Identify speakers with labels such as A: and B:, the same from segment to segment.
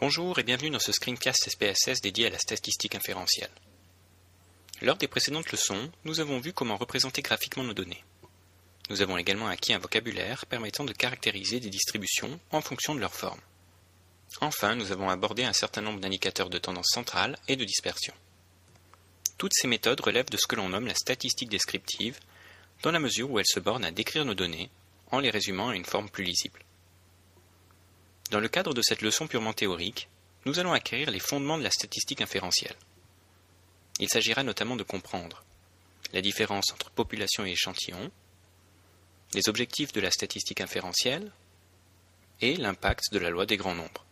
A: Bonjour et bienvenue dans ce screencast SPSS dédié à la statistique inférentielle. Lors des précédentes leçons, nous avons vu comment représenter graphiquement nos données. Nous avons également acquis un vocabulaire permettant de caractériser des distributions en fonction de leur forme. Enfin, nous avons abordé un certain nombre d'indicateurs de tendance centrale et de dispersion. Toutes ces méthodes relèvent de ce que l'on nomme la statistique descriptive, dans la mesure où elles se bornent à décrire nos données en les résumant à une forme plus lisible. Dans le cadre de cette leçon purement théorique, nous allons acquérir les fondements de la statistique inférentielle. Il s'agira notamment de comprendre la différence entre population et échantillon, les objectifs de la statistique inférentielle et l'impact de la loi des grands nombres.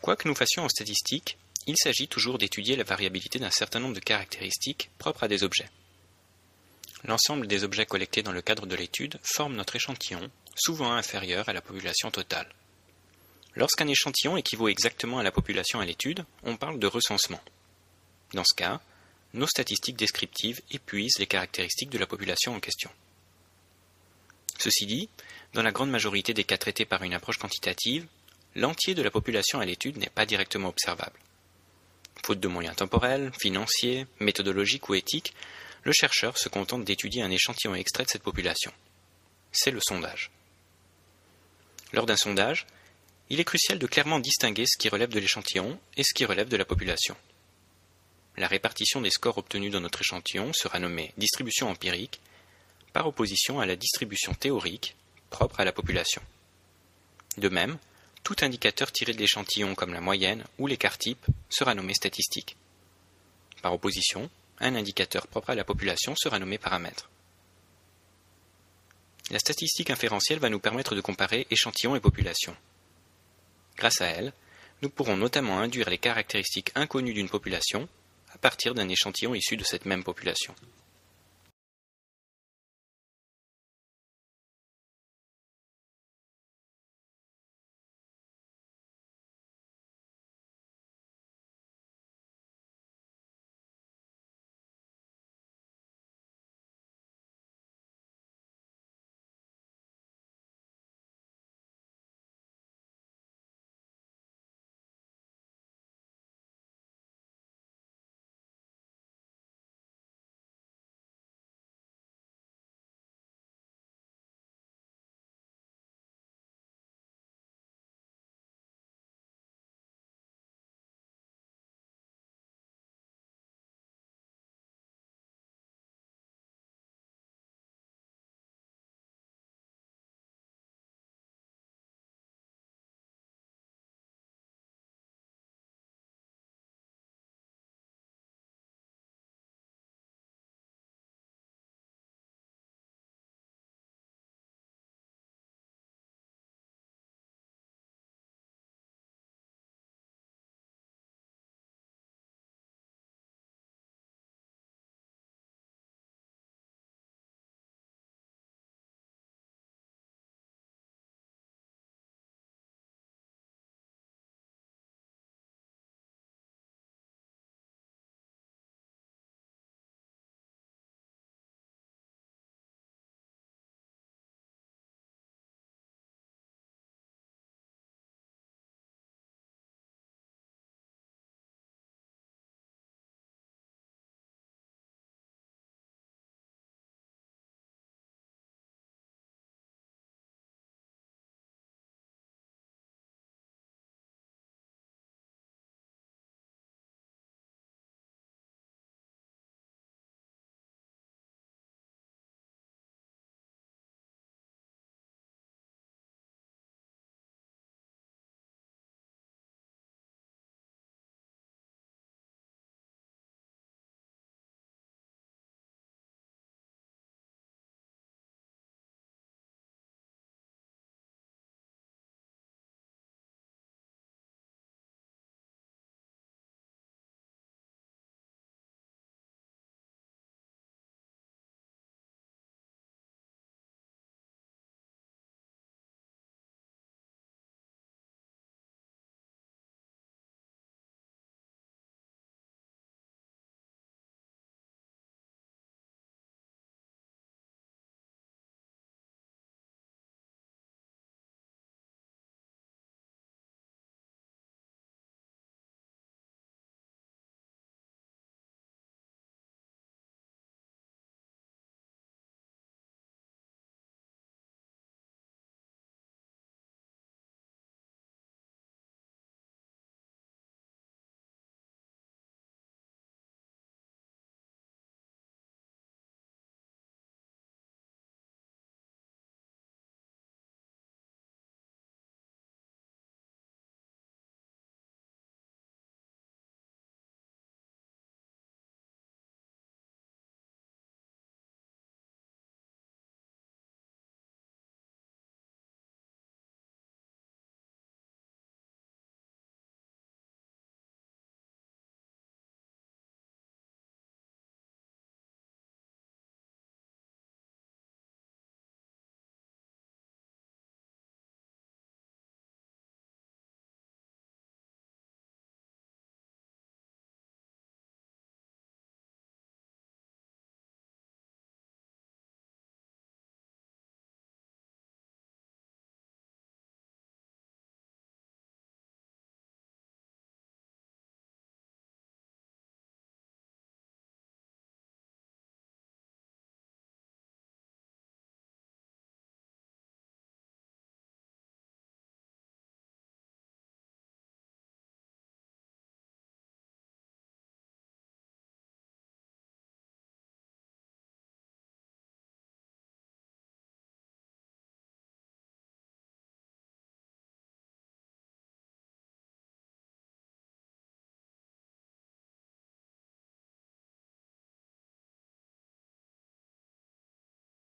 A: Quoi que nous fassions en statistique, il s'agit toujours d'étudier la variabilité d'un certain nombre de caractéristiques propres à des objets. L'ensemble des objets collectés dans le cadre de l'étude forme notre échantillon souvent inférieure à la population totale. Lorsqu'un échantillon équivaut exactement à la population à l'étude, on parle de recensement. Dans ce cas, nos statistiques descriptives épuisent les caractéristiques de la population en question. Ceci dit, dans la grande majorité des cas traités par une approche quantitative, l'entier de la population à l'étude n'est pas directement observable. Faute de moyens temporels, financiers, méthodologiques ou éthiques, le chercheur se contente d'étudier un échantillon extrait de cette population. C'est le sondage. Lors d'un sondage, il est crucial de clairement distinguer ce qui relève de l'échantillon et ce qui relève de la population. La répartition des scores obtenus dans notre échantillon sera nommée distribution empirique, par opposition à la distribution théorique propre à la population. De même, tout indicateur tiré de l'échantillon comme la moyenne ou l'écart type sera nommé statistique. Par opposition, un indicateur propre à la population sera nommé paramètre. La statistique inférentielle va nous permettre de comparer échantillons et population. Grâce à elle, nous pourrons notamment induire les caractéristiques inconnues d'une population à partir d'un échantillon issu de cette même population.